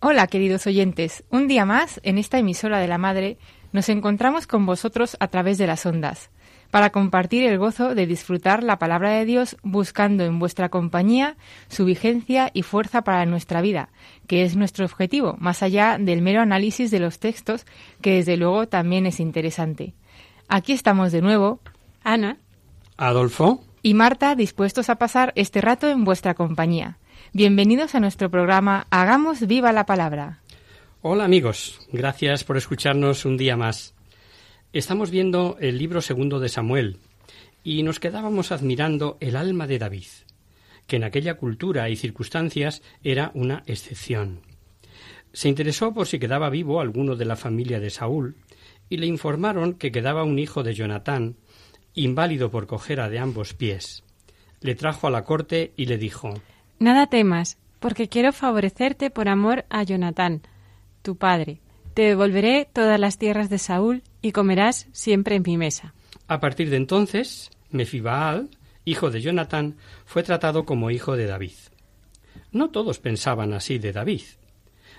Hola queridos oyentes, un día más en esta emisora de la Madre nos encontramos con vosotros a través de las ondas para compartir el gozo de disfrutar la palabra de Dios buscando en vuestra compañía su vigencia y fuerza para nuestra vida, que es nuestro objetivo, más allá del mero análisis de los textos, que desde luego también es interesante. Aquí estamos de nuevo, Ana, Adolfo, y Marta dispuestos a pasar este rato en vuestra compañía. Bienvenidos a nuestro programa Hagamos viva la palabra. hola amigos, gracias por escucharnos un día más. Estamos viendo el libro segundo de Samuel y nos quedábamos admirando el alma de David, que en aquella cultura y circunstancias era una excepción. Se interesó por si quedaba vivo alguno de la familia de Saúl y le informaron que quedaba un hijo de Jonatán, inválido por cojera de ambos pies. Le trajo a la corte y le dijo nada temas, porque quiero favorecerte por amor a Jonatán, tu padre. Te devolveré todas las tierras de Saúl y comerás siempre en mi mesa. A partir de entonces, Mefibaal, hijo de Jonatán, fue tratado como hijo de David. No todos pensaban así de David.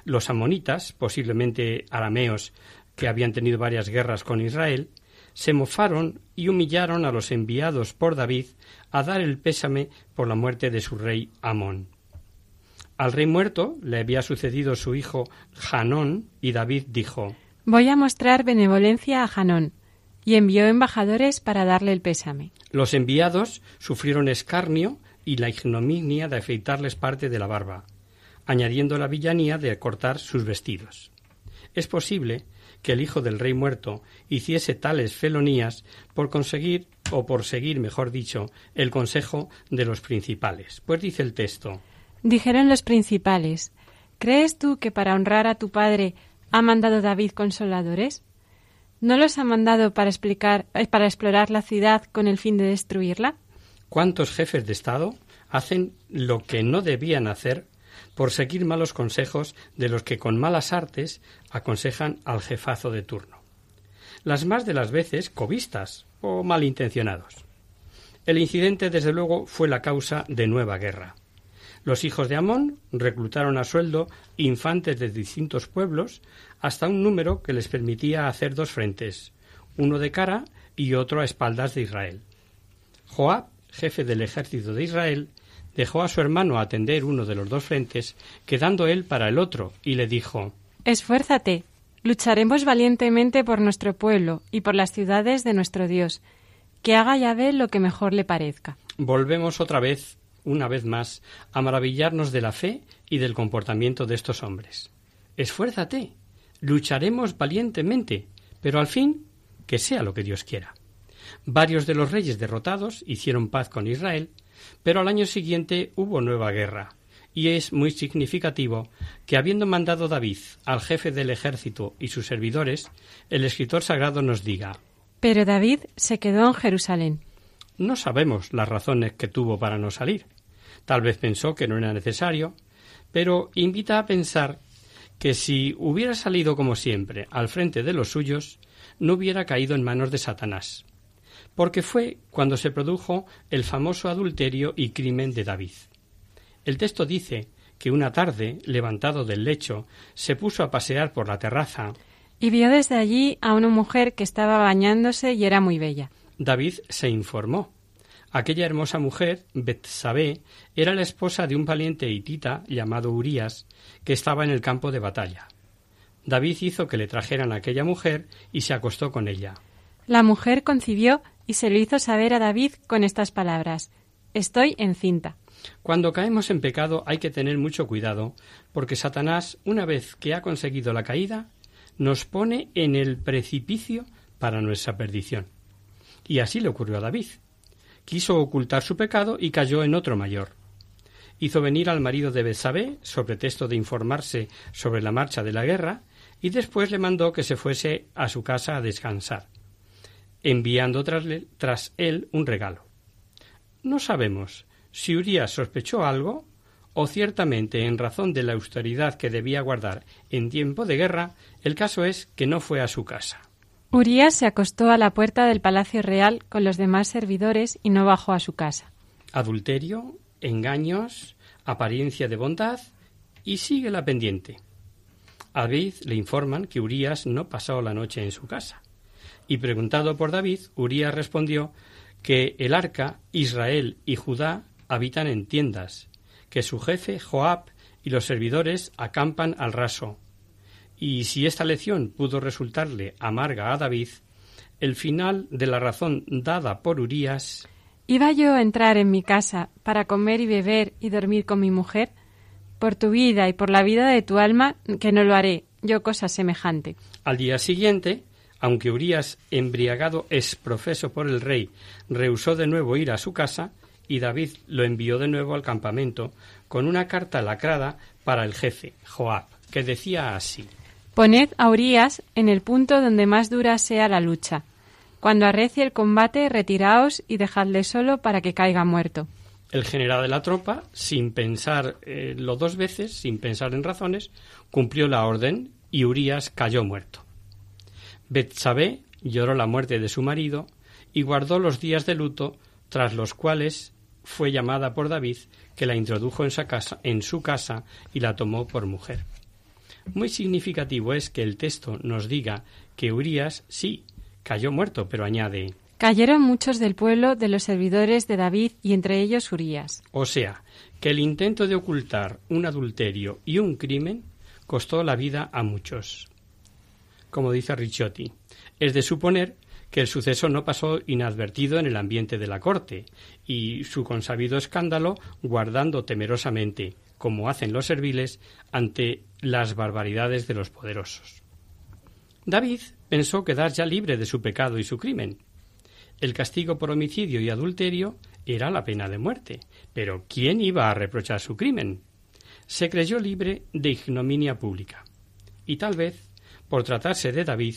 Los amonitas, posiblemente arameos que habían tenido varias guerras con Israel, se mofaron y humillaron a los enviados por David a dar el pésame por la muerte de su rey Amón. Al rey muerto le había sucedido su hijo Hanón y David dijo Voy a mostrar benevolencia a Hanón, y envió embajadores para darle el pésame. Los enviados sufrieron escarnio y la ignominia de afeitarles parte de la barba, añadiendo la villanía de cortar sus vestidos. Es posible que el hijo del rey muerto hiciese tales felonías por conseguir, o por seguir, mejor dicho, el consejo de los principales. Pues dice el texto Dijeron los principales, ¿crees tú que para honrar a tu padre ha mandado David consoladores? ¿No los ha mandado para explicar, eh, para explorar la ciudad con el fin de destruirla? ¿Cuántos jefes de Estado hacen lo que no debían hacer por seguir malos consejos de los que con malas artes aconsejan al jefazo de turno? Las más de las veces cobistas o malintencionados. El incidente, desde luego, fue la causa de nueva guerra. Los hijos de Amón reclutaron a sueldo infantes de distintos pueblos hasta un número que les permitía hacer dos frentes, uno de cara y otro a espaldas de Israel. Joab, jefe del ejército de Israel, dejó a su hermano atender uno de los dos frentes, quedando él para el otro, y le dijo Esfuérzate, lucharemos valientemente por nuestro pueblo y por las ciudades de nuestro Dios, que haga Yahvé lo que mejor le parezca. Volvemos otra vez, una vez más, a maravillarnos de la fe y del comportamiento de estos hombres. Esfuérzate, lucharemos valientemente, pero al fin que sea lo que Dios quiera. Varios de los reyes derrotados hicieron paz con Israel, pero al año siguiente hubo nueva guerra, y es muy significativo que habiendo mandado David al jefe del ejército y sus servidores, el escritor sagrado nos diga Pero David se quedó en Jerusalén. No sabemos las razones que tuvo para no salir. Tal vez pensó que no era necesario, pero invita a pensar que si hubiera salido como siempre al frente de los suyos, no hubiera caído en manos de Satanás, porque fue cuando se produjo el famoso adulterio y crimen de David. El texto dice que una tarde, levantado del lecho, se puso a pasear por la terraza. Y vio desde allí a una mujer que estaba bañándose y era muy bella. David se informó. Aquella hermosa mujer, Betsabé, era la esposa de un valiente hitita llamado Urías, que estaba en el campo de batalla. David hizo que le trajeran a aquella mujer y se acostó con ella. La mujer concibió y se lo hizo saber a David con estas palabras Estoy encinta. Cuando caemos en pecado hay que tener mucho cuidado, porque Satanás, una vez que ha conseguido la caída, nos pone en el precipicio para nuestra perdición. Y así le ocurrió a David. Quiso ocultar su pecado y cayó en otro mayor. Hizo venir al marido de Betsabé, sobre texto de informarse sobre la marcha de la guerra, y después le mandó que se fuese a su casa a descansar, enviando tras, él un regalo. No sabemos si Urías sospechó algo o ciertamente en razón de la austeridad que debía guardar en tiempo de guerra, el caso es que no fue a su casa. Urías se acostó a la puerta del palacio real con los demás servidores y no bajó a su casa. Adulterio, engaños, apariencia de bondad y sigue la pendiente. A David le informan que Urías no pasó la noche en su casa. Y preguntado por David, Urías respondió que el arca, Israel y Judá habitan en tiendas, que su jefe, Joab, y los servidores acampan al raso. Y si esta lección pudo resultarle amarga a David, el final de la razón dada por Urías ¿Iba yo a entrar en mi casa para comer y beber y dormir con mi mujer? Por tu vida y por la vida de tu alma, que no lo haré, yo cosa semejante. Al día siguiente, aunque Urías, embriagado exprofeso por el rey, rehusó de nuevo ir a su casa, y David lo envió de nuevo al campamento con una carta lacrada para el jefe, Joab, que decía así Poned a Urías en el punto donde más dura sea la lucha. Cuando arrecie el combate, retiraos y dejadle solo para que caiga muerto. El general de la tropa, sin pensar eh, dos veces, sin pensar en razones, cumplió la orden y Urías cayó muerto. Betsabé lloró la muerte de su marido y guardó los días de luto, tras los cuales fue llamada por David, que la introdujo en su casa, en su casa y la tomó por mujer. Muy significativo es que el texto nos diga que Urías sí cayó muerto, pero añade Cayeron muchos del pueblo de los servidores de David y entre ellos Urías. O sea, que el intento de ocultar un adulterio y un crimen costó la vida a muchos. Como dice Ricciotti, es de suponer que el suceso no pasó inadvertido en el ambiente de la corte y su consabido escándalo guardando temerosamente, como hacen los serviles, ante las barbaridades de los poderosos. David pensó quedar ya libre de su pecado y su crimen. El castigo por homicidio y adulterio era la pena de muerte, pero ¿quién iba a reprochar su crimen? Se creyó libre de ignominia pública. Y tal vez, por tratarse de David,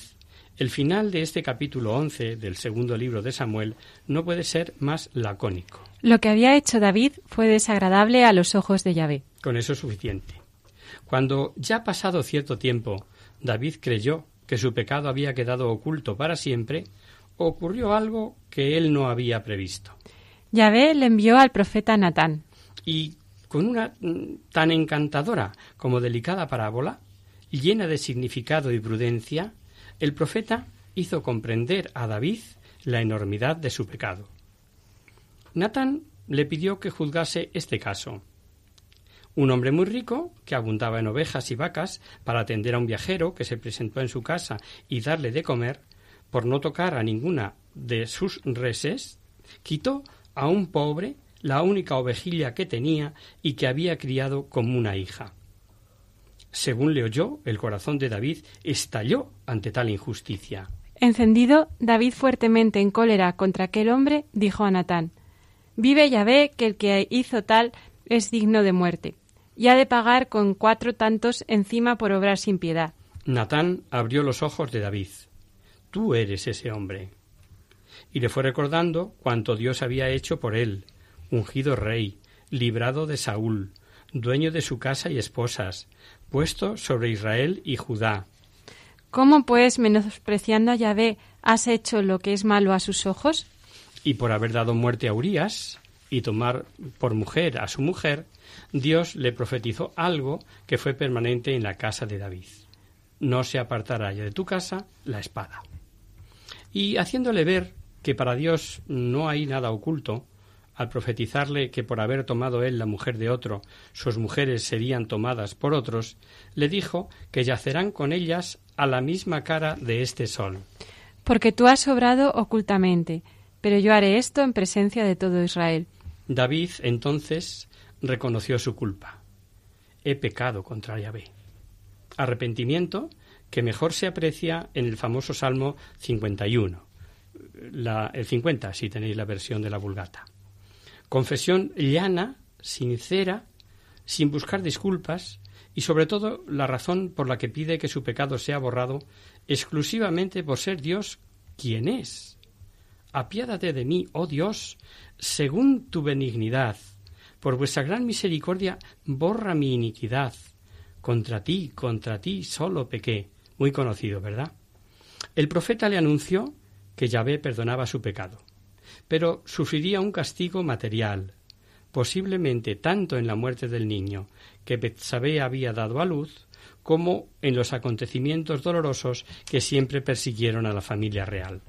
el final de este capítulo 11 del segundo libro de Samuel no puede ser más lacónico. Lo que había hecho David fue desagradable a los ojos de Yahvé. Con eso es suficiente. Cuando ya pasado cierto tiempo David creyó que su pecado había quedado oculto para siempre, ocurrió algo que él no había previsto. Yahvé le envió al profeta Natán. Y con una mm, tan encantadora como delicada parábola, llena de significado y prudencia, el profeta hizo comprender a David la enormidad de su pecado. Natán le pidió que juzgase este caso. Un hombre muy rico, que abundaba en ovejas y vacas, para atender a un viajero que se presentó en su casa y darle de comer, por no tocar a ninguna de sus reses, quitó a un pobre la única ovejilla que tenía y que había criado como una hija. Según le oyó, el corazón de David estalló ante tal injusticia. Encendido, David fuertemente en cólera contra aquel hombre, dijo a Natán Vive Yahvé que el que hizo tal es digno de muerte, y ha de pagar con cuatro tantos encima por obrar sin piedad. Natán abrió los ojos de David. Tú eres ese hombre. Y le fue recordando cuanto Dios había hecho por él, ungido rey, librado de Saúl, dueño de su casa y esposas, puesto sobre Israel y Judá. ¿Cómo, pues, menospreciando a Yahvé, has hecho lo que es malo a sus ojos? Y por haber dado muerte a Urías y tomar por mujer a su mujer, Dios le profetizó algo que fue permanente en la casa de David. No se apartará ya de tu casa la espada. Y haciéndole ver que para Dios no hay nada oculto, al profetizarle que por haber tomado él la mujer de otro, sus mujeres serían tomadas por otros, le dijo que yacerán con ellas a la misma cara de este sol. Porque tú has obrado ocultamente, pero yo haré esto en presencia de todo Israel. David entonces reconoció su culpa. He pecado contra Yahvé. Arrepentimiento que mejor se aprecia en el famoso Salmo 51, la, el 50 si tenéis la versión de la Vulgata. Confesión llana, sincera, sin buscar disculpas y sobre todo la razón por la que pide que su pecado sea borrado exclusivamente por ser Dios quien es. Apiádate de mí, oh Dios, según tu benignidad. Por vuestra gran misericordia, borra mi iniquidad. Contra ti, contra ti solo pequé. Muy conocido, ¿verdad? El profeta le anunció que Yahvé perdonaba su pecado pero sufriría un castigo material, posiblemente tanto en la muerte del niño que Betsabé había dado a luz, como en los acontecimientos dolorosos que siempre persiguieron a la familia real.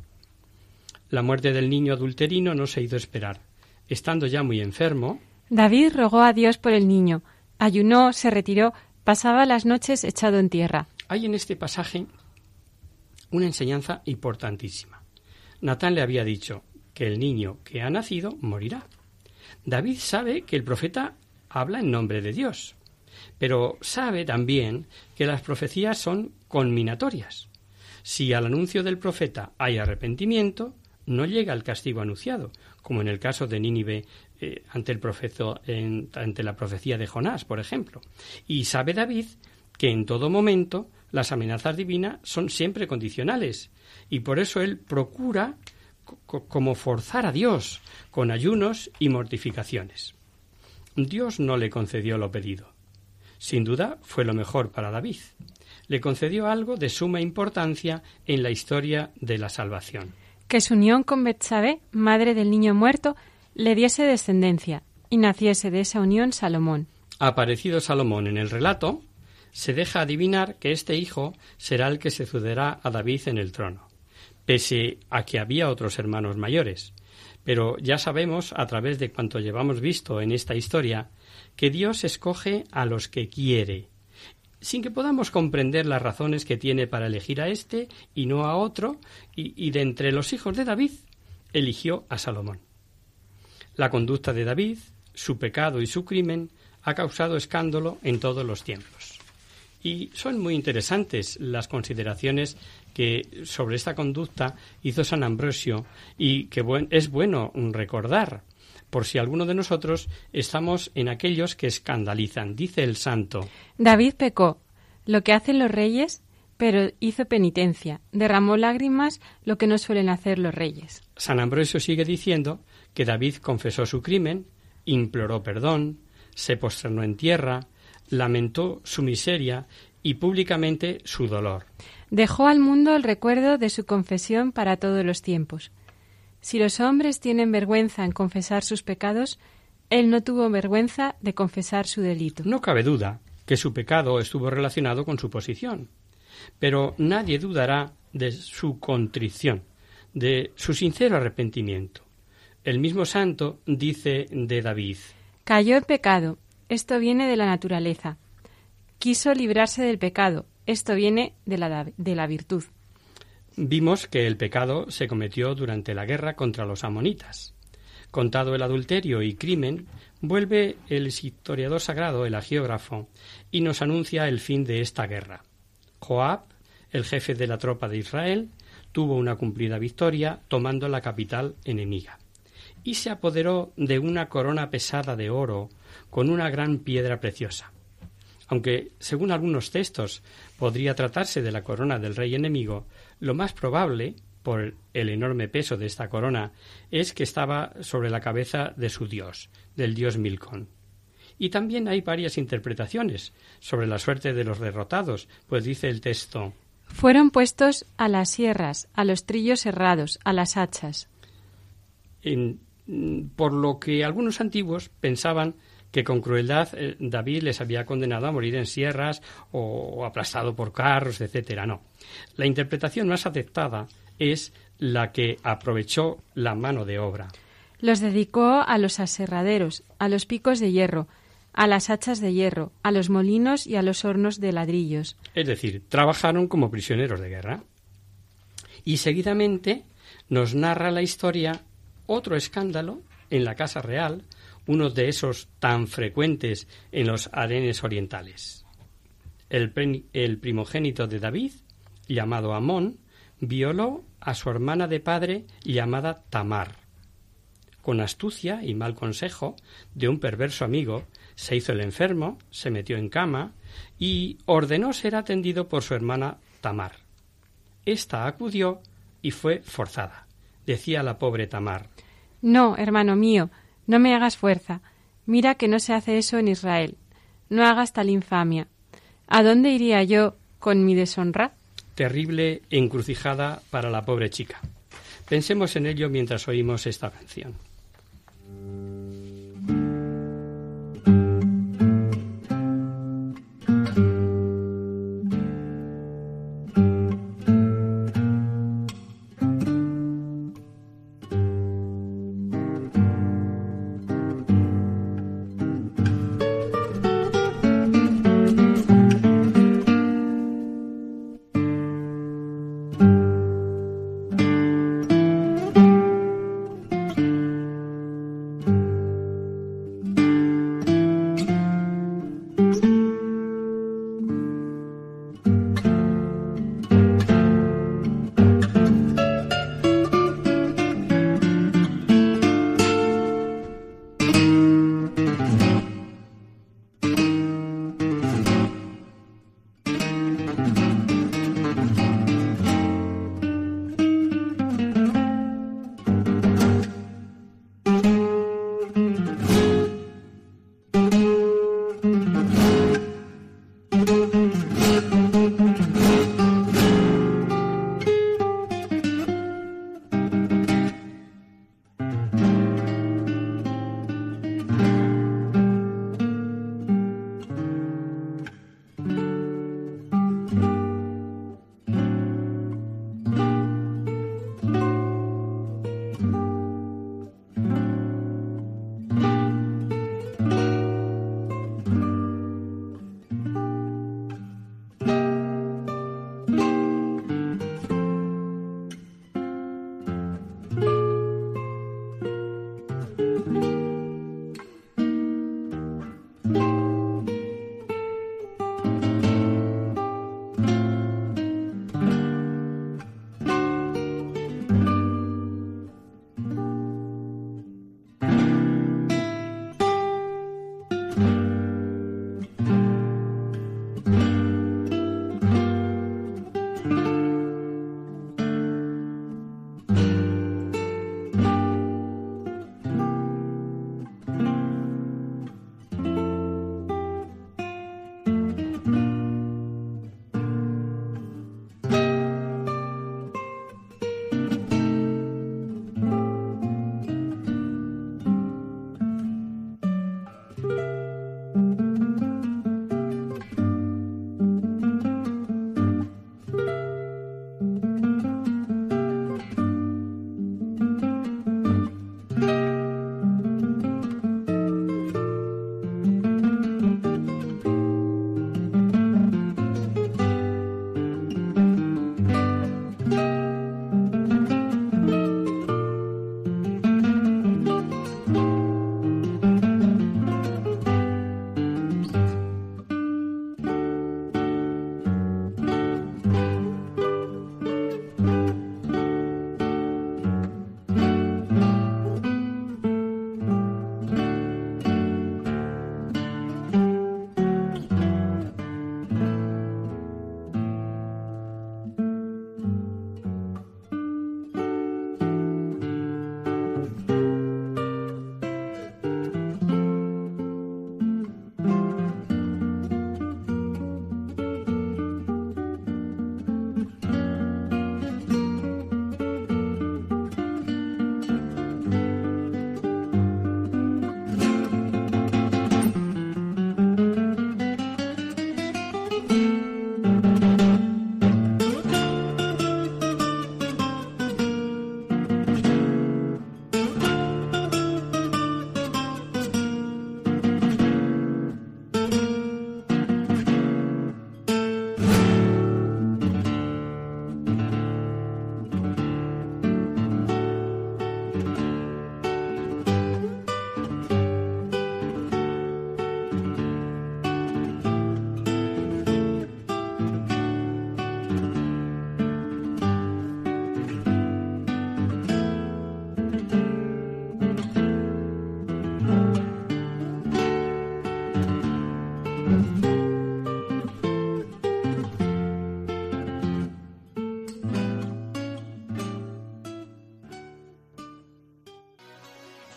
La muerte del niño adulterino no se hizo esperar. Estando ya muy enfermo, David rogó a Dios por el niño, ayunó, se retiró, pasaba las noches echado en tierra. Hay en este pasaje una enseñanza importantísima. Natán le había dicho, que el niño que ha nacido morirá. David sabe que el profeta habla en nombre de Dios, pero sabe también que las profecías son conminatorias. Si al anuncio del profeta hay arrepentimiento, no llega el castigo anunciado, como en el caso de Nínive eh, ante, el profeta, ante la profecía de Jonás, por ejemplo. Y sabe David que en todo momento las amenazas divinas son siempre condicionales, y por eso él procura como forzar a Dios con ayunos y mortificaciones. Dios no le concedió lo pedido. Sin duda fue lo mejor para David. Le concedió algo de suma importancia en la historia de la salvación. Que su unión con Betsabé, madre del niño muerto, le diese descendencia y naciese de esa unión Salomón. Aparecido Salomón en el relato, se deja adivinar que este hijo será el que sucederá a David en el trono pese a que había otros hermanos mayores. Pero ya sabemos, a través de cuanto llevamos visto en esta historia, que Dios escoge a los que quiere, sin que podamos comprender las razones que tiene para elegir a este y no a otro, y, y de entre los hijos de David eligió a Salomón. La conducta de David, su pecado y su crimen ha causado escándalo en todos los tiempos. Y son muy interesantes las consideraciones que sobre esta conducta hizo San Ambrosio y que es bueno recordar por si alguno de nosotros estamos en aquellos que escandalizan. Dice el santo. David pecó, lo que hacen los reyes, pero hizo penitencia, derramó lágrimas, lo que no suelen hacer los reyes. San Ambrosio sigue diciendo que David confesó su crimen, imploró perdón, se posternó en tierra, lamentó su miseria y públicamente su dolor. Dejó al mundo el recuerdo de su confesión para todos los tiempos. Si los hombres tienen vergüenza en confesar sus pecados, él no tuvo vergüenza de confesar su delito. No cabe duda que su pecado estuvo relacionado con su posición, pero nadie dudará de su contrición, de su sincero arrepentimiento. El mismo santo dice de David Cayó en pecado, esto viene de la naturaleza. Quiso librarse del pecado, esto viene de la, de la virtud. Vimos que el pecado se cometió durante la guerra contra los amonitas. Contado el adulterio y crimen, vuelve el historiador sagrado, el agiógrafo, y nos anuncia el fin de esta guerra. Joab, el jefe de la tropa de Israel, tuvo una cumplida victoria tomando la capital enemiga, y se apoderó de una corona pesada de oro con una gran piedra preciosa aunque, según algunos textos, podría tratarse de la corona del rey enemigo, lo más probable, por el enorme peso de esta corona, es que estaba sobre la cabeza de su dios, del dios Milcón. Y también hay varias interpretaciones sobre la suerte de los derrotados, pues dice el texto Fueron puestos a las sierras, a los trillos cerrados, a las hachas. por lo que algunos antiguos pensaban que con crueldad eh, David les había condenado a morir en sierras o, aplastado por carros, etcétera. No. La interpretación más aceptada es la que aprovechó la mano de obra. Los dedicó a los aserraderos, a los picos de hierro, a las hachas de hierro, a los molinos y a los hornos de ladrillos. Es decir, trabajaron como prisioneros de guerra. Y seguidamente nos narra la historia otro escándalo en la Casa Real, uno de esos tan frecuentes en los arenes orientales. El, el primogénito de David, llamado Amón, violó a su hermana de padre llamada Tamar. Con astucia y mal consejo de un perverso amigo, se hizo el enfermo, se metió en cama y ordenó ser atendido por su hermana Tamar. Esta acudió y fue forzada. Decía la pobre Tamar No, hermano mío, no me hagas fuerza. Mira que no se hace eso en Israel. No hagas tal infamia. ¿A dónde iría yo con mi deshonra? Terrible encrucijada para la pobre chica. Pensemos en ello mientras oímos esta canción.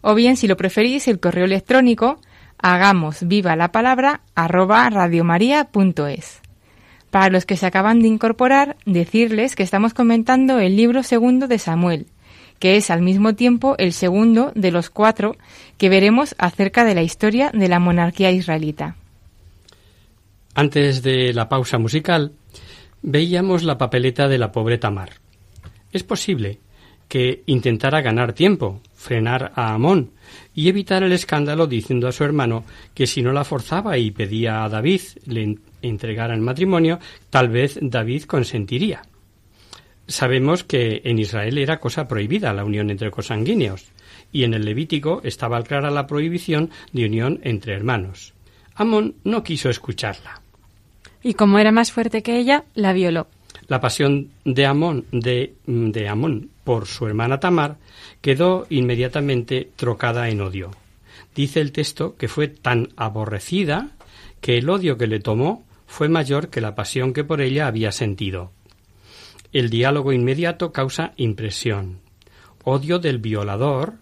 O bien, si lo preferís, el correo electrónico hagamos viva la palabra arroba radiomaria.es. Para los que se acaban de incorporar, decirles que estamos comentando el libro segundo de Samuel, que es al mismo tiempo el segundo de los cuatro que veremos acerca de la historia de la monarquía israelita. Antes de la pausa musical, veíamos la papeleta de la pobre Tamar. Es posible que intentara ganar tiempo, frenar a Amón y evitar el escándalo diciendo a su hermano que si no la forzaba y pedía a David le entregara el matrimonio, tal vez David consentiría. Sabemos que en Israel era cosa prohibida la unión entre cosanguíneos, y en el Levítico estaba clara la prohibición de unión entre hermanos. Amón no quiso escucharla. Y como era más fuerte que ella, la violó. La pasión de Amón, de, de Amón por su hermana Tamar quedó inmediatamente trocada en odio. Dice el texto que fue tan aborrecida que el odio que le tomó fue mayor que la pasión que por ella había sentido. El diálogo inmediato causa impresión, odio del violador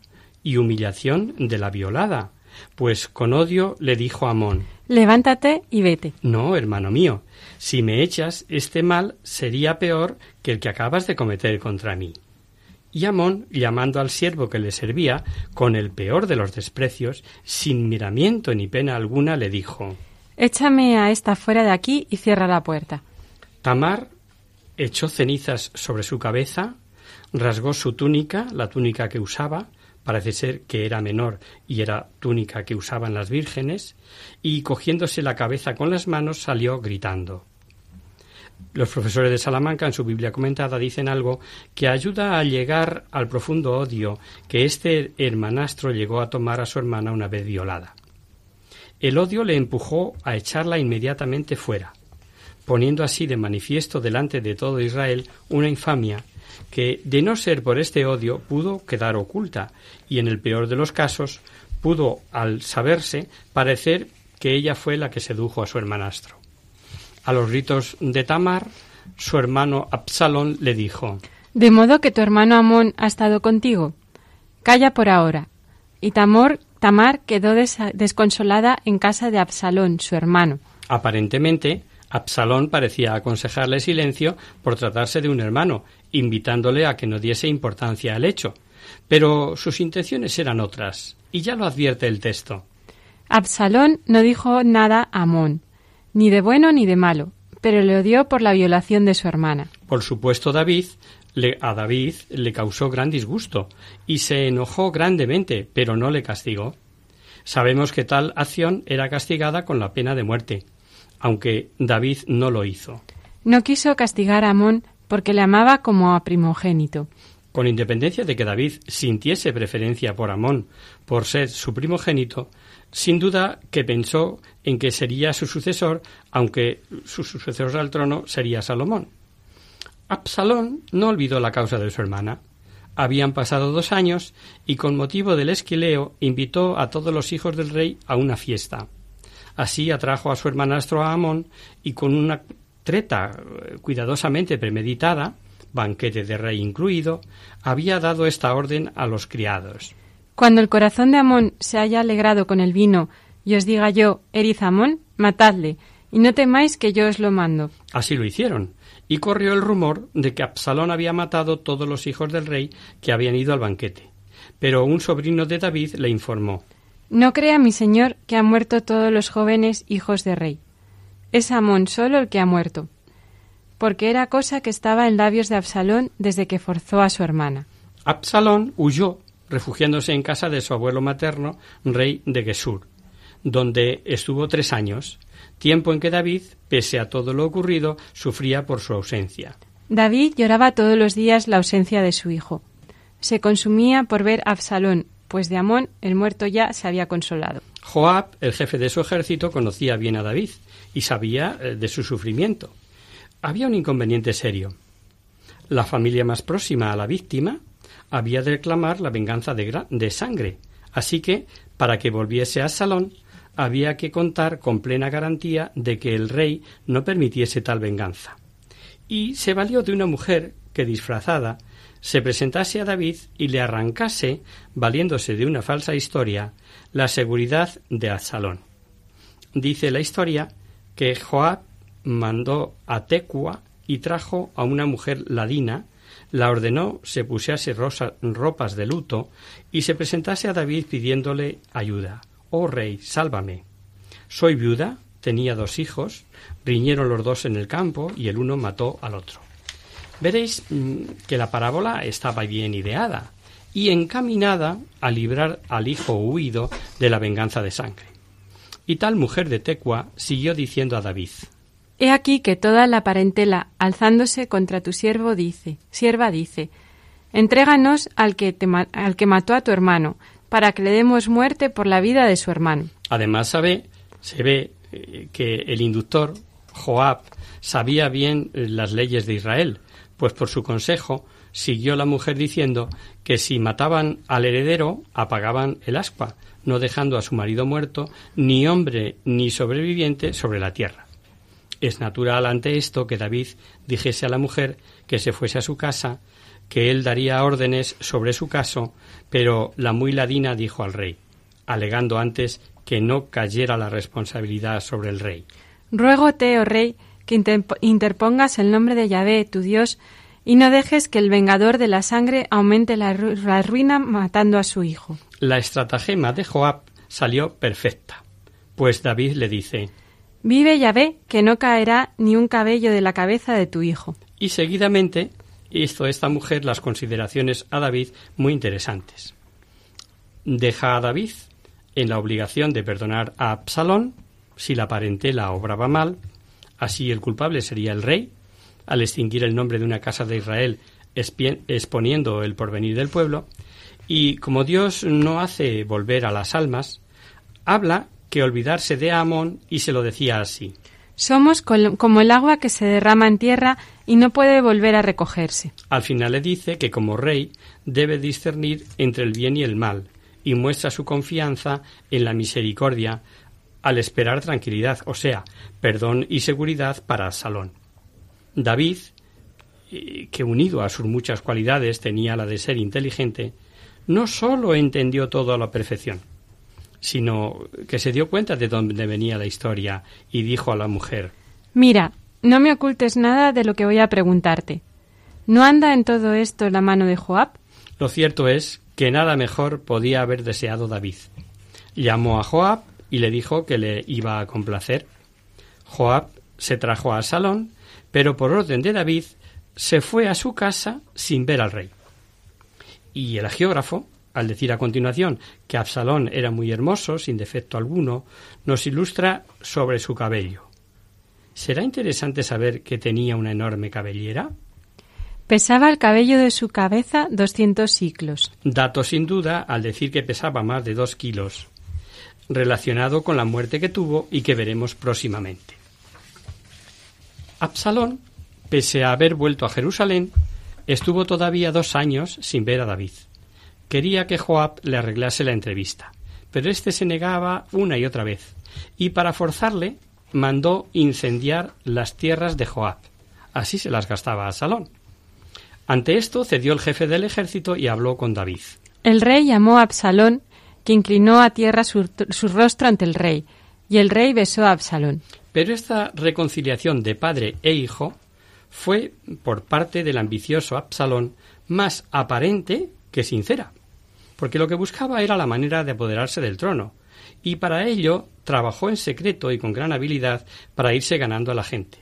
y humillación de la violada, pues con odio le dijo a Amón Levántate y vete. No, hermano mío, si me echas, este mal sería peor que el que acabas de cometer contra mí. Y Amón, llamando al siervo que le servía, con el peor de los desprecios, sin miramiento ni pena alguna, le dijo Échame a esta fuera de aquí y cierra la puerta. Tamar echó cenizas sobre su cabeza, rasgó su túnica, la túnica que usaba, parece ser que era menor y era túnica que usaban las vírgenes, y cogiéndose la cabeza con las manos salió gritando. Los profesores de Salamanca en su Biblia comentada dicen algo que ayuda a llegar al profundo odio que este hermanastro llegó a tomar a su hermana una vez violada. El odio le empujó a echarla inmediatamente fuera, poniendo así de manifiesto delante de todo Israel una infamia que, de no ser por este odio, pudo quedar oculta, y en el peor de los casos, pudo, al saberse, parecer que ella fue la que sedujo a su hermanastro. A los gritos de Tamar, su hermano Absalón le dijo ¿De modo que tu hermano Amón ha estado contigo? Calla por ahora. Y Tamor, Tamar quedó desconsolada en casa de Absalón, su hermano. Aparentemente, Absalón parecía aconsejarle silencio por tratarse de un hermano, invitándole a que no diese importancia al hecho. Pero sus intenciones eran otras, y ya lo advierte el texto. Absalón no dijo nada a Amón, ni de bueno ni de malo, pero le odió por la violación de su hermana. Por supuesto, David le, a David le causó gran disgusto y se enojó grandemente, pero no le castigó. Sabemos que tal acción era castigada con la pena de muerte, aunque David no lo hizo. No quiso castigar a Amón porque le amaba como a primogénito. Con independencia de que David sintiese preferencia por Amón por ser su primogénito, sin duda que pensó en que sería su sucesor, aunque su sucesor al trono sería Salomón. Absalón no olvidó la causa de su hermana. Habían pasado dos años y con motivo del esquileo invitó a todos los hijos del rey a una fiesta. Así atrajo a su hermanastro a Amón y con una treta eh, cuidadosamente premeditada, banquete de rey incluido, había dado esta orden a los criados. Cuando el corazón de Amón se haya alegrado con el vino y os diga yo, eriz Amón, matadle, y no temáis que yo os lo mando. Así lo hicieron, y corrió el rumor de que Absalón había matado todos los hijos del rey que habían ido al banquete. Pero un sobrino de David le informó No crea mi señor que han muerto todos los jóvenes hijos de rey. Es Amón solo el que ha muerto, porque era cosa que estaba en labios de Absalón desde que forzó a su hermana. Absalón huyó, refugiándose en casa de su abuelo materno, rey de Gesur, donde estuvo tres años, tiempo en que David, pese a todo lo ocurrido, sufría por su ausencia. David lloraba todos los días la ausencia de su hijo. Se consumía por ver a Absalón pues de Amón el muerto ya se había consolado. Joab, el jefe de su ejército, conocía bien a David y sabía eh, de su sufrimiento. Había un inconveniente serio. La familia más próxima a la víctima había de reclamar la venganza de, sangre, así que, para que volviese a Salón, había que contar con plena garantía de que el rey no permitiese tal venganza. Y se valió de una mujer que, disfrazada, se presentase a David y le arrancase, valiéndose de una falsa historia, la seguridad de Absalón. Dice la historia que Joab mandó a Tecua y trajo a una mujer ladina, la ordenó se pusiese ropas de luto y se presentase a David pidiéndole ayuda. Oh rey, sálvame. Soy viuda, tenía dos hijos, riñeron los dos en el campo y el uno mató al otro. Veréis mm, que la parábola estaba bien ideada y encaminada a librar al hijo huido de la venganza de sangre. Y tal mujer de Tecua siguió diciendo a David He aquí que toda la parentela, alzándose contra tu siervo, dice, sierva dice, Entréganos al que, al que mató a tu hermano, para que le demos muerte por la vida de su hermano. Además sabe, se ve eh, que el inductor, Joab, sabía bien eh, las leyes de Israel, pues por su consejo siguió la mujer diciendo que si mataban al heredero apagaban el ascua, no dejando a su marido muerto ni hombre ni sobreviviente sobre la tierra. Es natural ante esto que David dijese a la mujer que se fuese a su casa, que él daría órdenes sobre su caso, pero la muy ladina dijo al rey, alegando antes que no cayera la responsabilidad sobre el rey. Ruégote, oh rey, que interpongas el nombre de Yahvé, tu Dios, y no dejes que el vengador de la sangre aumente la, ruina matando a su hijo. La estratagema de Joab salió perfecta, pues David le dice Vive Yahvé, que no caerá ni un cabello de la cabeza de tu hijo. Y seguidamente hizo esta mujer las consideraciones a David muy interesantes. Deja a David en la obligación de perdonar a Absalón si la parentela obraba mal, así el culpable sería el rey, al extinguir el nombre de una casa de Israel exponiendo el porvenir del pueblo, y como Dios no hace volver a las almas, habla que olvidarse de Amón y se lo decía así. Somos como el agua que se derrama en tierra y no puede volver a recogerse. Al final le dice que como rey debe discernir entre el bien y el mal y muestra su confianza en la misericordia al esperar tranquilidad, o sea, perdón y seguridad para Salón. David, eh, que unido a sus muchas cualidades tenía la de ser inteligente, no sólo entendió todo a la perfección, sino que se dio cuenta de dónde venía la historia y dijo a la mujer Mira, no me ocultes nada de lo que voy a preguntarte. ¿No anda en todo esto la mano de Joab? Lo cierto es que nada mejor podía haber deseado David. Llamó a Joab y le dijo que le iba a complacer. Joab se trajo al salón pero por orden de David se fue a su casa sin ver al rey. Y el geógrafo, al decir a continuación que Absalón era muy hermoso, sin defecto alguno, nos ilustra sobre su cabello. ¿Será interesante saber que tenía una enorme cabellera? Pesaba el cabello de su cabeza doscientos ciclos. Dato sin duda al decir que pesaba más de dos kilos, relacionado con la muerte que tuvo y que veremos próximamente. Absalón, pese a haber vuelto a Jerusalén, estuvo todavía dos años sin ver a David. Quería que Joab le arreglase la entrevista, pero éste se negaba una y otra vez, y para forzarle mandó incendiar las tierras de Joab. Así se las gastaba Absalón. Ante esto cedió el jefe del ejército y habló con David. El rey llamó a Absalón, que inclinó a tierra su, su rostro ante el rey, y el rey besó a Absalón. Pero esta reconciliación de padre e hijo fue, por parte del ambicioso Absalón, más aparente que sincera, porque lo que buscaba era la manera de apoderarse del trono, y para ello trabajó en secreto y con gran habilidad para irse ganando a la gente.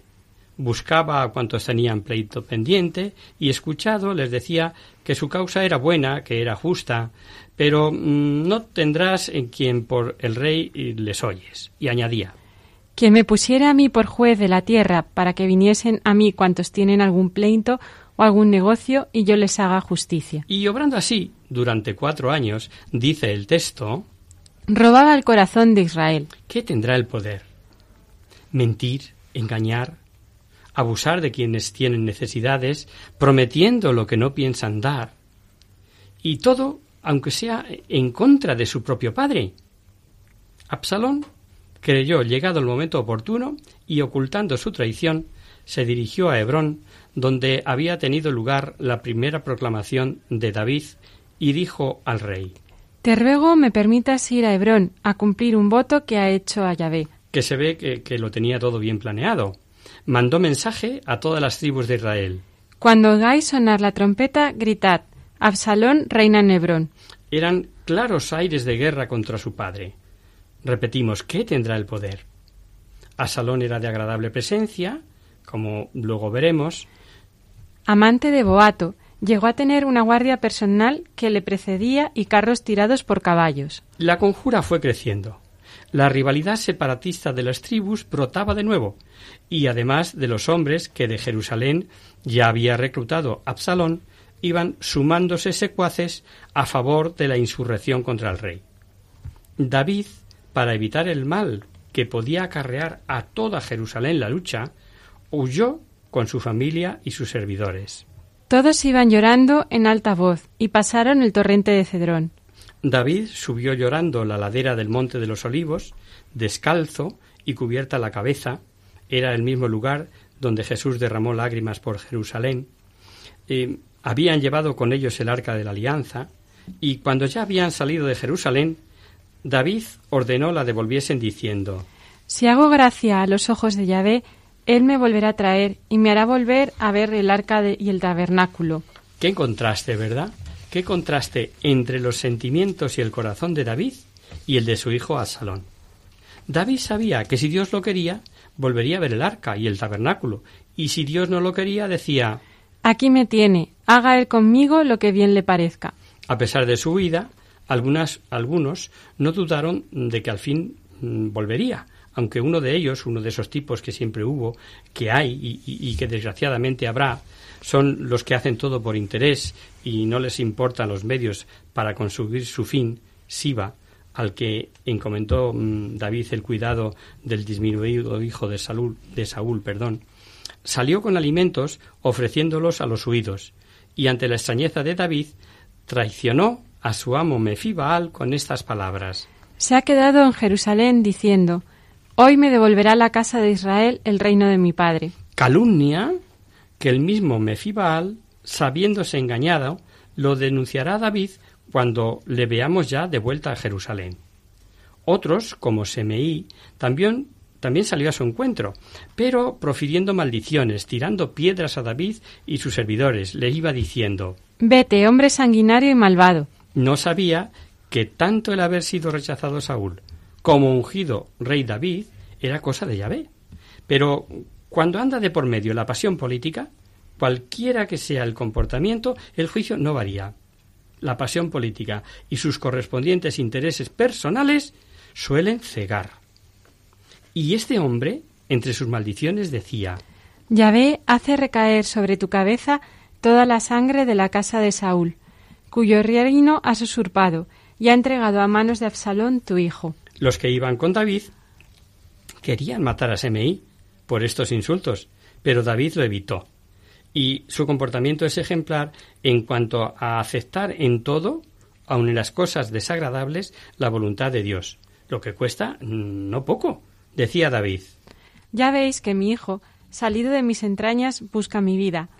Buscaba a cuantos tenían pleito pendiente y escuchado les decía que su causa era buena, que era justa, pero mm, no tendrás en quien por el rey les oyes. Y añadía que me pusiera a mí por juez de la tierra, para que viniesen a mí cuantos tienen algún pleito, o algún negocio y yo les haga justicia. Y obrando así durante cuatro años, dice el texto, Robaba el corazón de Israel. ¿qué tendrá el poder? Mentir, engañar, abusar de quienes tienen necesidades, prometiendo lo que no piensan dar. Y todo, aunque sea en contra de su propio padre. Absalón creyó llegado el momento oportuno y ocultando su traición, se dirigió a Hebrón, donde había tenido lugar la primera proclamación de David, y dijo al rey Te ruego me permitas ir a Hebrón a cumplir un voto que ha hecho a Yahvé. que se ve que, que lo tenía todo bien planeado. Mandó mensaje a todas las tribus de Israel. Cuando oigáis sonar la trompeta, gritad, Absalón reina en Hebrón. Eran claros aires de guerra contra su padre. Repetimos, ¿qué tendrá el poder? Absalón era de agradable presencia, como luego veremos, Amante de Boato, llegó a tener una guardia personal que le precedía y carros tirados por caballos. La conjura fue creciendo. La rivalidad separatista de las tribus brotaba de nuevo, y además de los hombres que de Jerusalén ya había reclutado Absalón, iban sumándose secuaces a favor de la insurrección contra el rey. David, para evitar el mal que podía acarrear a toda Jerusalén la lucha, huyó con su familia y sus servidores. Todos iban llorando en alta voz y pasaron el torrente de Cedrón. David subió llorando la ladera del monte de los olivos, descalzo y cubierta la cabeza. Era el mismo lugar donde Jesús derramó lágrimas por Jerusalén. Eh, habían llevado con ellos el arca de la alianza, y cuando ya habían salido de Jerusalén, David ordenó la devolviesen diciendo Si hago gracia a los ojos de Yahvé, él me volverá a traer y me hará volver a ver el arca de- y el tabernáculo. Qué contraste, ¿verdad? Qué contraste entre los sentimientos y el corazón de David y el de su hijo Absalón. David sabía que si Dios lo quería, volvería a ver el arca y el tabernáculo, y si Dios no lo quería, decía, Aquí me tiene, haga él conmigo lo que bien le parezca. a pesar de su huida, algunas, algunos no dudaron de que al fin mm, volvería, aunque uno de ellos, uno de esos tipos que siempre hubo, que hay y, que desgraciadamente habrá, son los que hacen todo por interés y no les importan los medios para conseguir su fin, Siba, al que encomendó mm, David el cuidado del disminuido hijo de Saúl, de Saúl, perdón, salió con alimentos ofreciéndolos a los huidos, y ante la extrañeza de David, traicionó a su amo Mefibaal con estas palabras. Se ha quedado en Jerusalén diciendo, Hoy me devolverá la casa de Israel el reino de mi padre. Calumnia que el mismo Mefibaal, sabiéndose engañado, lo denunciará a David cuando le veamos ya de vuelta a Jerusalén. Otros, como Semeí, también, también salió a su encuentro, pero profiriendo maldiciones, tirando piedras a David y sus servidores, le iba diciendo Vete, hombre sanguinario y malvado. No sabía que tanto el haber sido rechazado Saúl como ungido rey David era cosa de Yahvé. Pero cuando anda de por medio la pasión política, cualquiera que sea el comportamiento, el juicio no varía. La pasión política y sus correspondientes intereses personales suelen cegar. Y este hombre, entre sus maldiciones, decía Yahvé hace recaer sobre tu cabeza toda la sangre de la casa de Saúl, cuyo reino has usurpado y ha entregado a manos de Absalón tu hijo. Los que iban con David querían matar a Semeí por estos insultos, pero David lo evitó. Y su comportamiento es ejemplar en cuanto a aceptar en todo, aun en las cosas desagradables, la voluntad de Dios, lo que cuesta no poco, decía David. Ya veis que mi hijo, salido de mis entrañas, busca mi vida.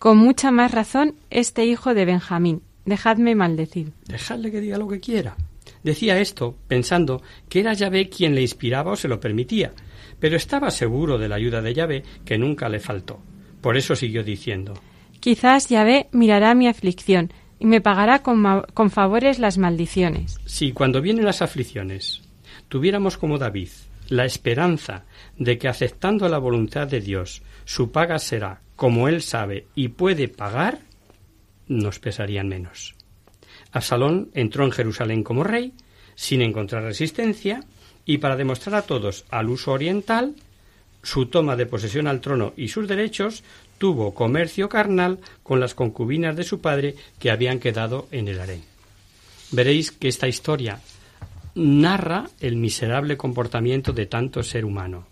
Con mucha más razón este hijo de Benjamín. Dejadme maldecir. Dejadle que diga lo que quiera. Decía esto pensando que era Yahvé quien le inspiraba o se lo permitía, pero estaba seguro de la ayuda de Yahvé que nunca le faltó. Por eso siguió diciendo Quizás Yahvé mirará mi aflicción y me pagará con, con favores las maldiciones. Si cuando vienen las aflicciones tuviéramos como David la esperanza de que aceptando la voluntad de Dios su paga será como él sabe y puede pagar, nos pesarían menos. Absalón entró en Jerusalén como rey, sin encontrar resistencia, y para demostrar a todos al uso oriental, su toma de posesión al trono y sus derechos, tuvo comercio carnal con las concubinas de su padre que habían quedado en el harén. Veréis que esta historia narra el miserable comportamiento de tanto ser humano.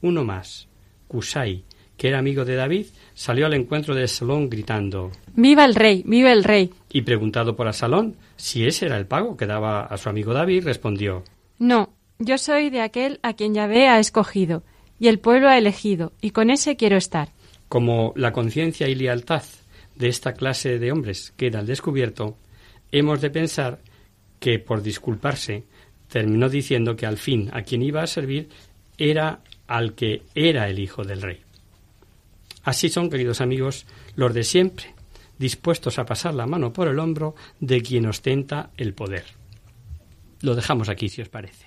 Uno más, Kusai, que era amigo de David, salió al encuentro de Salón gritando ¡Viva el rey! ¡Viva el rey! Y preguntado por Asalón si ese era el pago que daba a su amigo David, respondió No, yo soy de aquel a quien Yahvé ha escogido, y el pueblo ha elegido, y con ese quiero estar. Como la conciencia y lealtad de esta clase de hombres queda al descubierto, hemos de pensar que, por disculparse, terminó diciendo que al fin a quien iba a servir era al que era el hijo del rey. Así son, queridos amigos, los de siempre, dispuestos a pasar la mano por el hombro de quien ostenta el poder. Lo dejamos aquí, si os parece.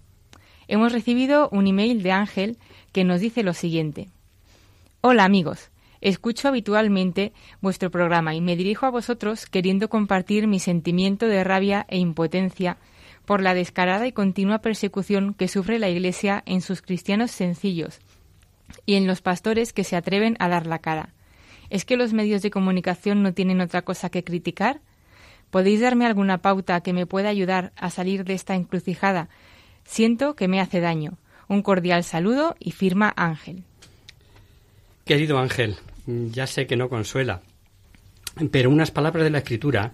Hemos recibido un email de Ángel que nos dice lo siguiente. Hola amigos, escucho habitualmente vuestro programa y me dirijo a vosotros queriendo compartir mi sentimiento de rabia e impotencia por la descarada y continua persecución que sufre la Iglesia en sus cristianos sencillos y en los pastores que se atreven a dar la cara. ¿Es que los medios de comunicación no tienen otra cosa que criticar? ¿Podéis darme alguna pauta que me pueda ayudar a salir de esta encrucijada Siento que me hace daño. Un cordial saludo y firma Ángel. Querido Ángel, ya sé que no consuela, pero unas palabras de la Escritura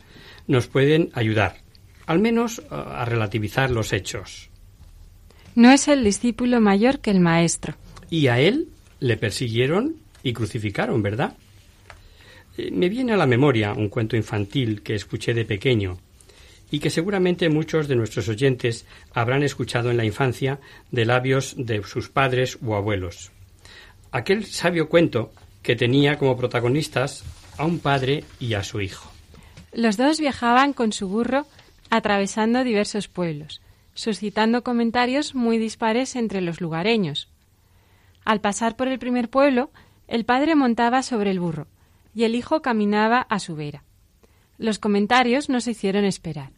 nos pueden ayudar, al menos a relativizar los hechos. No es el discípulo mayor que el maestro. Y a él le persiguieron y crucificaron, ¿verdad? Eh, me viene a la memoria un cuento infantil que escuché de pequeño y que seguramente muchos de nuestros oyentes habrán escuchado en la infancia de labios de sus padres o abuelos. Aquel sabio cuento que tenía como protagonistas a un padre y a su hijo. Los dos viajaban con su burro atravesando diversos pueblos, suscitando comentarios muy dispares entre los lugareños. Al pasar por el primer pueblo, el padre montaba sobre el burro y el hijo caminaba a su vera. Los comentarios no se hicieron esperar.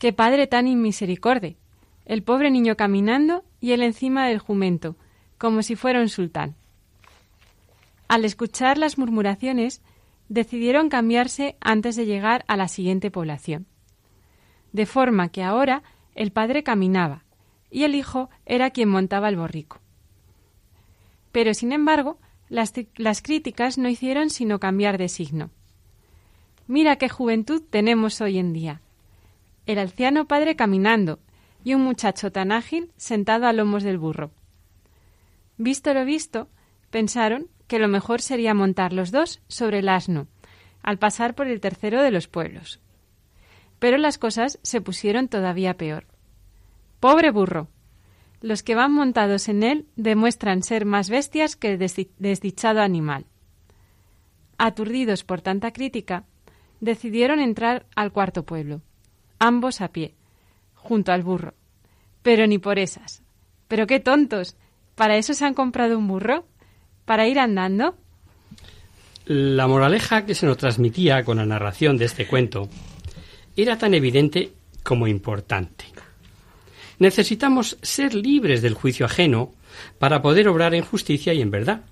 Qué padre tan inmisericorde. El pobre niño caminando y él encima del jumento, como si fuera un sultán. Al escuchar las murmuraciones, decidieron cambiarse antes de llegar a la siguiente población. De forma que ahora el padre caminaba y el hijo era quien montaba el borrico. Pero, sin embargo, las, las críticas no hicieron sino cambiar de signo. Mira qué juventud tenemos hoy en día el anciano padre caminando y un muchacho tan ágil sentado a lomos del burro. Visto lo visto, pensaron que lo mejor sería montar los dos sobre el asno, al pasar por el tercero de los pueblos. Pero las cosas se pusieron todavía peor. Pobre burro. Los que van montados en él demuestran ser más bestias que el desdichado animal. Aturdidos por tanta crítica, decidieron entrar al cuarto pueblo, ambos a pie, junto al burro. Pero ni por esas. Pero qué tontos. ¿Para eso se han comprado un burro? ¿Para ir andando? La moraleja que se nos transmitía con la narración de este cuento era tan evidente como importante. Necesitamos ser libres del juicio ajeno para poder obrar en justicia y en verdad.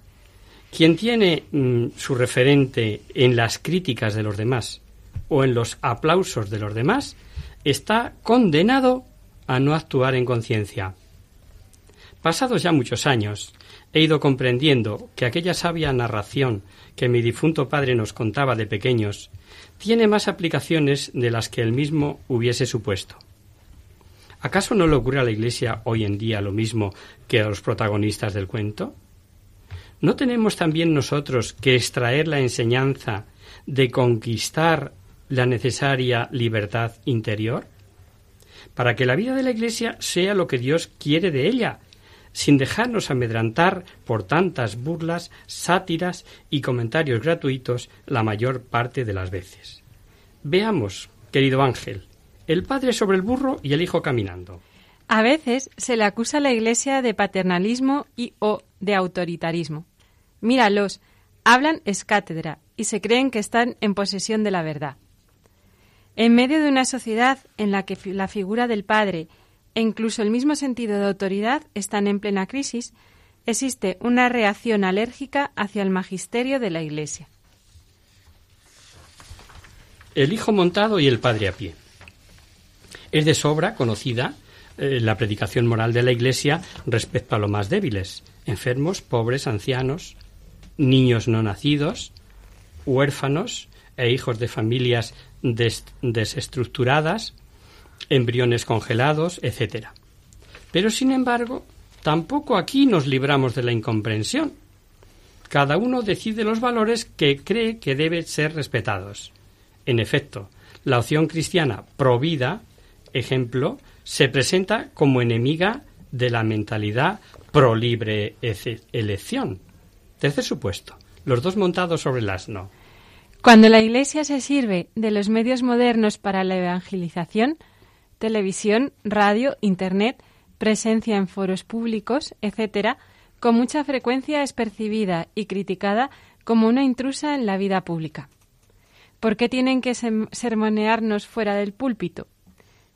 Quien tiene mm, su referente en las críticas de los demás o en los aplausos de los demás está condenado a no actuar en conciencia. Pasados ya muchos años, he ido comprendiendo que aquella sabia narración que mi difunto padre nos contaba de pequeños tiene más aplicaciones de las que él mismo hubiese supuesto. ¿Acaso no le ocurre a la Iglesia hoy en día lo mismo que a los protagonistas del cuento? ¿No tenemos también nosotros que extraer la enseñanza de conquistar la necesaria libertad interior? Para que la vida de la Iglesia sea lo que Dios quiere de ella, sin dejarnos amedrantar por tantas burlas, sátiras y comentarios gratuitos la mayor parte de las veces. Veamos, querido Ángel, el padre sobre el burro y el hijo caminando. A veces se le acusa a la Iglesia de paternalismo y o de autoritarismo. Míralos, hablan es cátedra y se creen que están en posesión de la verdad. En medio de una sociedad en la que la figura del padre e incluso el mismo sentido de autoridad están en plena crisis, existe una reacción alérgica hacia el magisterio de la Iglesia. El hijo montado y el padre a pie. Es de sobra conocida eh, la predicación moral de la Iglesia respecto a los más débiles, enfermos, pobres, ancianos, niños no nacidos, huérfanos e hijos de familias desestructuradas, embriones congelados, etc. Pero, sin embargo, tampoco aquí nos libramos de la incomprensión. Cada uno decide los valores que cree que deben ser respetados. En efecto, la opción cristiana provida, ejemplo, se presenta como enemiga de la mentalidad pro libre elección. Tercer supuesto, los dos montados sobre el asno. Cuando la Iglesia se sirve de los medios modernos para la evangelización, televisión, radio, Internet, presencia en foros públicos, etc., con mucha frecuencia es percibida y criticada como una intrusa en la vida pública. ¿Por qué tienen que sermonearnos fuera del púlpito?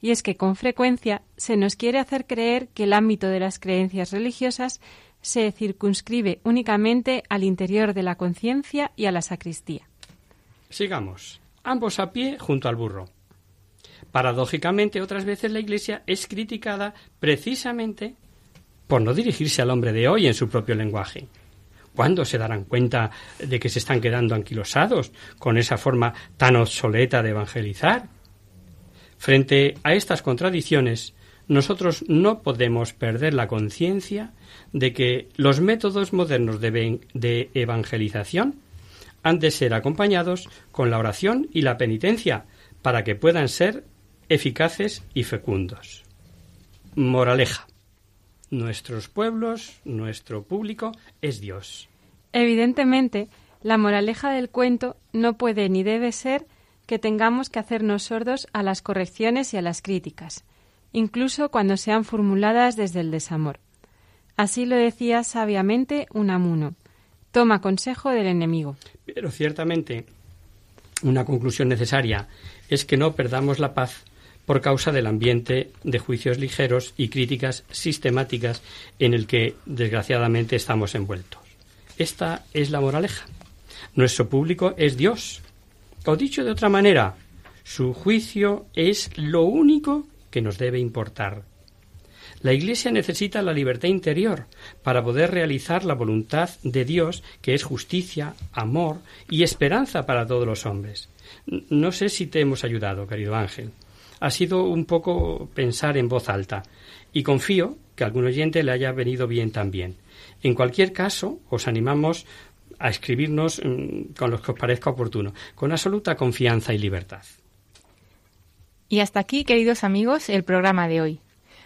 Y es que con frecuencia se nos quiere hacer creer que el ámbito de las creencias religiosas se circunscribe únicamente al interior de la conciencia y a la sacristía. Sigamos. Ambos a pie junto al burro. Paradójicamente, otras veces la Iglesia es criticada precisamente por no dirigirse al hombre de hoy en su propio lenguaje. ¿Cuándo se darán cuenta de que se están quedando anquilosados con esa forma tan obsoleta de evangelizar? Frente a estas contradicciones, nosotros no podemos perder la conciencia de que los métodos modernos de, de, evangelización han de ser acompañados con la oración y la penitencia para que puedan ser eficaces y fecundos. Moraleja. Nuestros pueblos, nuestro público es Dios. Evidentemente, la moraleja del cuento no puede ni debe ser que tengamos que hacernos sordos a las correcciones y a las críticas, incluso cuando sean formuladas desde el desamor. Así lo decía sabiamente Unamuno. Toma consejo del enemigo. Pero ciertamente, una conclusión necesaria es que no perdamos la paz por causa del ambiente de juicios ligeros y críticas sistemáticas en el que, desgraciadamente, estamos envueltos. Esta es la moraleja. Nuestro público es Dios. O dicho de otra manera, su juicio es lo único que nos debe importar. La Iglesia necesita la libertad interior para poder realizar la voluntad de Dios, que es justicia, amor y esperanza para todos los hombres. No sé si te hemos ayudado, querido Ángel ha sido un poco pensar en voz alta y confío que a algún oyente le haya venido bien también. En cualquier caso, os animamos a escribirnos mm, con los que os parezca oportuno, con absoluta confianza y libertad. Y hasta aquí, queridos amigos, el programa de hoy.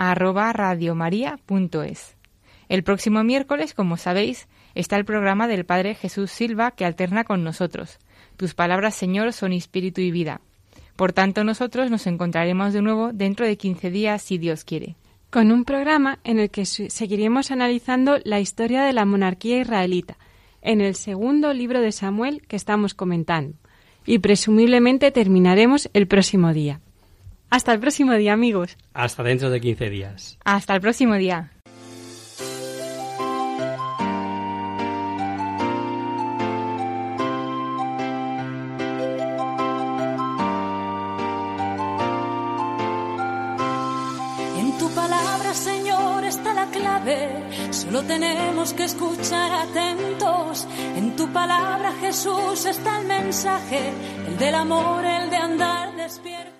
radiomaria.es. El próximo miércoles, como sabéis, está el programa del Padre Jesús Silva que alterna con nosotros. Tus palabras, Señor, son espíritu y vida. Por tanto, nosotros nos encontraremos de nuevo dentro de 15 días, si Dios quiere. Con un programa en el que seguiremos analizando la historia de la monarquía israelita, en el segundo libro de Samuel que estamos comentando. Y presumiblemente terminaremos el próximo día. Hasta el próximo día, amigos. Hasta dentro de 15 días. Hasta el próximo día. En tu palabra, Señor, está la clave. Solo tenemos que escuchar atentos. En tu palabra, Jesús, está el mensaje, el del amor, el de andar despierto.